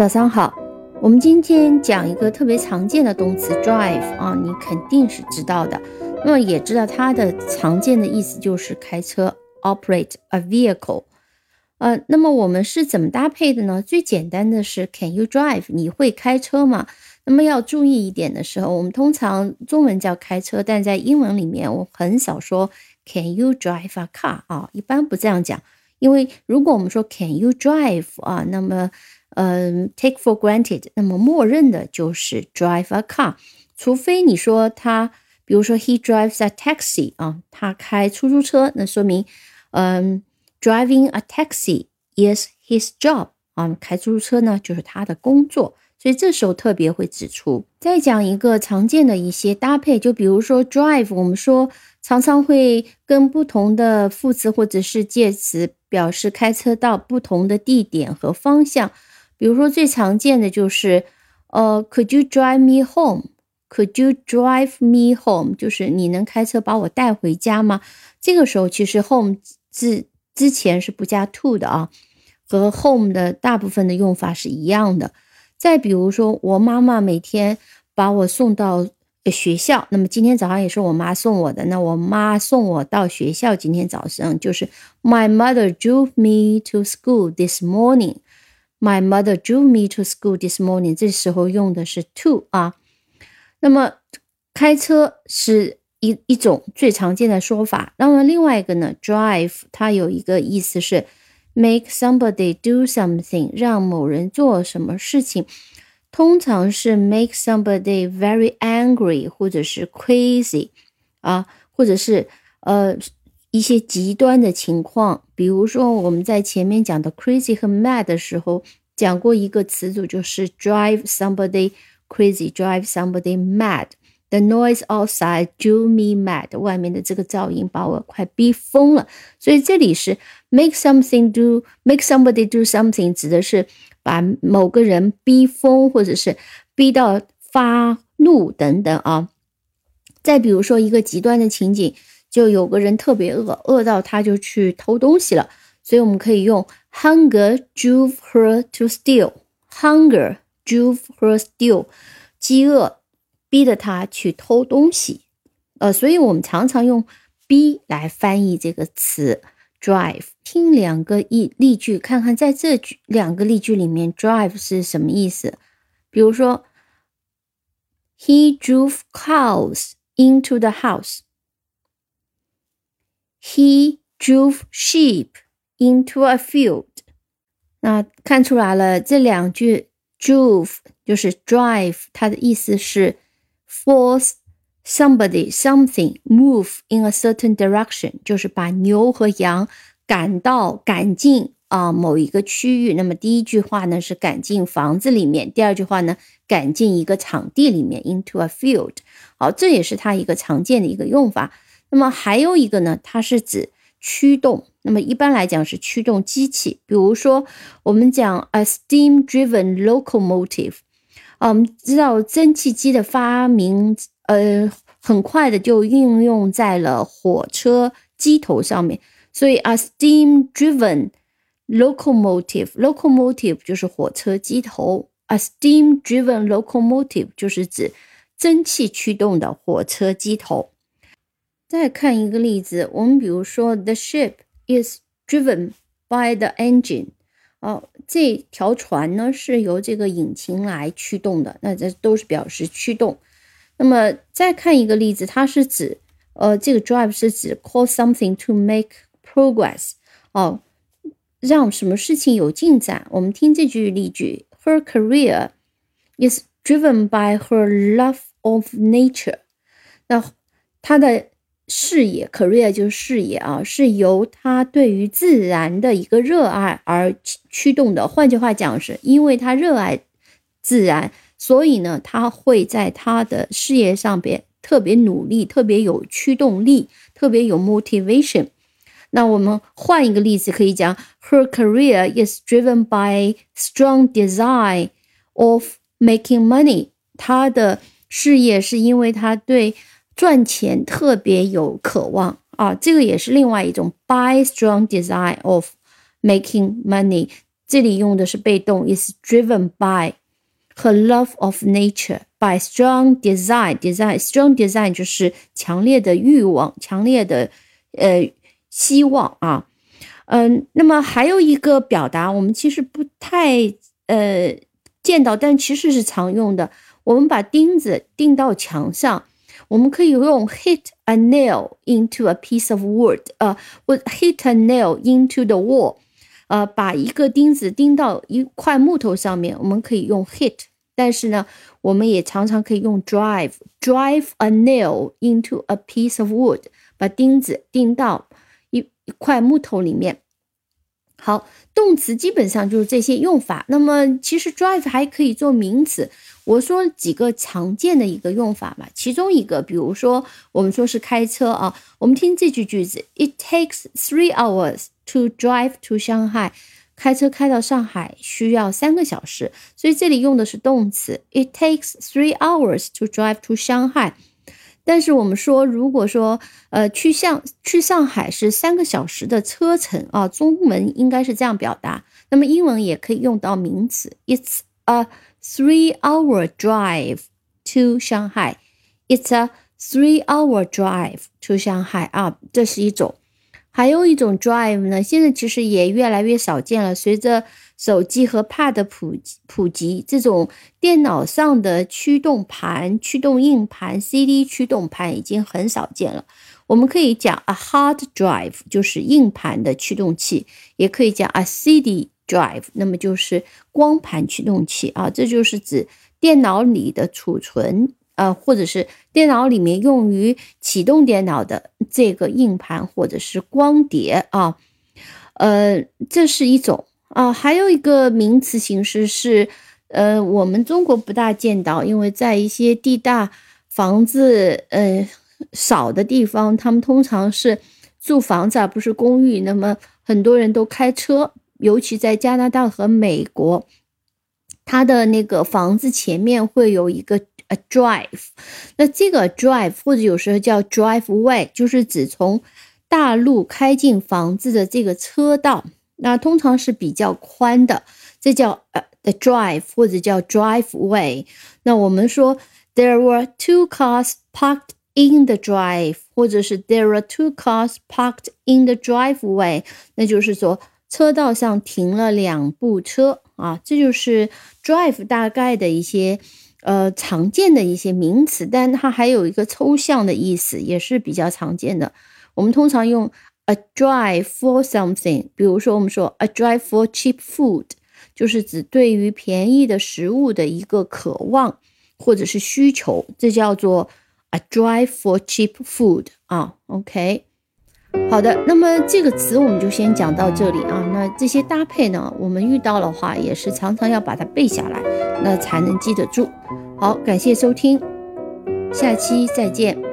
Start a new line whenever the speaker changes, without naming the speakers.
早上好，我们今天讲一个特别常见的动词 drive 啊，你肯定是知道的。那么也知道它的常见的意思就是开车，operate a vehicle。呃，那么我们是怎么搭配的呢？最简单的是 Can you drive？你会开车吗？那么要注意一点的时候，我们通常中文叫开车，但在英文里面我很少说 Can you drive a car？啊，一般不这样讲，因为如果我们说 Can you drive？啊，那么嗯，take for granted，那么默认的就是 drive a car，除非你说他，比如说 he drives a taxi 啊，他开出租车，那说明嗯，driving a taxi is his job 啊，开出租车呢就是他的工作，所以这时候特别会指出。再讲一个常见的一些搭配，就比如说 drive，我们说常常会跟不同的副词或者是介词表示开车到不同的地点和方向。比如说最常见的就是，呃，Could you drive me home？Could you drive me home？就是你能开车把我带回家吗？这个时候其实 home 字之前是不加 to 的啊，和 home 的大部分的用法是一样的。再比如说，我妈妈每天把我送到学校，那么今天早上也是我妈送我的。那我妈送我到学校，今天早上就是 My mother drove me to school this morning。My mother drove me to school this morning。这时候用的是 to 啊。那么开车是一一种最常见的说法。那么另外一个呢，drive 它有一个意思是 make somebody do something，让某人做什么事情。通常是 make somebody very angry，或者是 crazy 啊，或者是呃。一些极端的情况，比如说我们在前面讲的 crazy 和 mad 的时候，讲过一个词组，就是 drive somebody crazy，drive somebody mad。The noise outside drew me mad。外面的这个噪音把我快逼疯了。所以这里是 make something do，make somebody do something，指的是把某个人逼疯，或者是逼到发怒等等啊。再比如说一个极端的情景。就有个人特别饿，饿到他就去偷东西了，所以我们可以用 hunger drove her to steal。hunger drove her steal，饥饿逼得他去偷东西。呃，所以我们常常用 be 来翻译这个词 drive。听两个例例句，看看在这句两个例句里面 drive 是什么意思。比如说，He drove cows into the house。He drove sheep into a field。那看出来了，这两句 drove 就是 drive，它的意思是 force somebody something move in a certain direction，就是把牛和羊赶到赶进啊某一个区域。那么第一句话呢是赶进房子里面，第二句话呢赶进一个场地里面 into a field。好，这也是它一个常见的一个用法。那么还有一个呢，它是指驱动。那么一般来讲是驱动机器，比如说我们讲 a steam-driven locomotive。啊，我们知道蒸汽机的发明，呃，很快的就应用在了火车机头上面。所以 a steam-driven locomotive，locomotive 就是火车机头，a steam-driven locomotive 就是指蒸汽驱动的火车机头。再看一个例子，我们比如说，the ship is driven by the engine，哦，这条船呢是由这个引擎来驱动的，那这都是表示驱动。那么再看一个例子，它是指，呃，这个 drive 是指 cause something to make progress，哦，让什么事情有进展。我们听这句例句，Her career is driven by her love of nature，那她的。 事业，career 就是事业啊，是由他对于自然的一个热爱而驱动的。换句话讲，是因为他热爱自然，所以呢，他会在他的事业上边特别努力，特别有驱动力，特别有 motivation。那我们换一个例子，可以讲，Her career is driven by strong desire of making money。她的事业是因为她对。赚钱特别有渴望啊，这个也是另外一种 by strong desire of making money，这里用的是被动，is driven by her love of nature by strong desire desire strong desire 就是强烈的欲望，强烈的呃希望啊。嗯，那么还有一个表达，我们其实不太呃见到，但其实是常用的。我们把钉子钉到墙上，我们可以用 hit a nail into a piece of wood，呃，或 hit a nail into the wall，呃，把一个钉子钉到一块木头上面，我们可以用 hit。但是呢，我们也常常可以用 drive，drive a nail into a piece of wood，把钉子钉到。一块木头里面， 好，动词基本上就是这些用法。那么其实 drive 还可以做名词。我说几个常见的一个用法吧，其中一个，比如说我们说是开车啊，我们听这句句子：It takes three hours to drive to Shanghai。开车开到上海需要三个小时，所以这里用的是动词：It takes three hours to drive to Shanghai。但是我们说，如果说，呃，去向去上海是三个小时的车程啊，中文应该是这样表达。那么英文也可以用到名词，It's a three-hour drive to Shanghai. It's a three-hour drive to Shanghai 啊，这是一种。还有一种 drive 呢，现在其实也越来越少见了，随着。手机和 Pad 普普及，这种电脑上的驱动盘、驱动硬盘、CD 驱动盘已经很少见了。我们可以讲 a hard drive，就是硬盘的驱动器，也可以讲 a CD drive，那么就是光盘驱动器啊。这就是指电脑里的储存，呃，或者是电脑里面用于启动电脑的这个硬盘或者是光碟啊。呃，这是一种。啊，还有一个名词形式是，呃，我们中国不大见到，因为在一些地大房子呃少的地方，他们通常是住房子而不是公寓，那么很多人都开车，尤其在加拿大和美国，它的那个房子前面会有一个 a drive，那这个 drive 或者有时候叫 driveway，就是指从大路开进房子的这个车道。那通常是比较宽的，这叫呃 the drive 或者叫 driveway。那我们说 there were two cars parked in the drive，或者是 there were two cars parked in the driveway，那就是说车道上停了两部车啊。这就是 drive 大概的一些呃常见的一些名词，但它还有一个抽象的意思，也是比较常见的。我们通常用。A drive for something，比如说我们说 a drive for cheap food，就是指对于便宜的食物的一个渴望或者是需求，这叫做 a drive for cheap food 啊。OK，好的，那么这个词我们就先讲到这里啊。那这些搭配呢，我们遇到的话也是常常要把它背下来，那才能记得住。好，感谢收听，下期再见。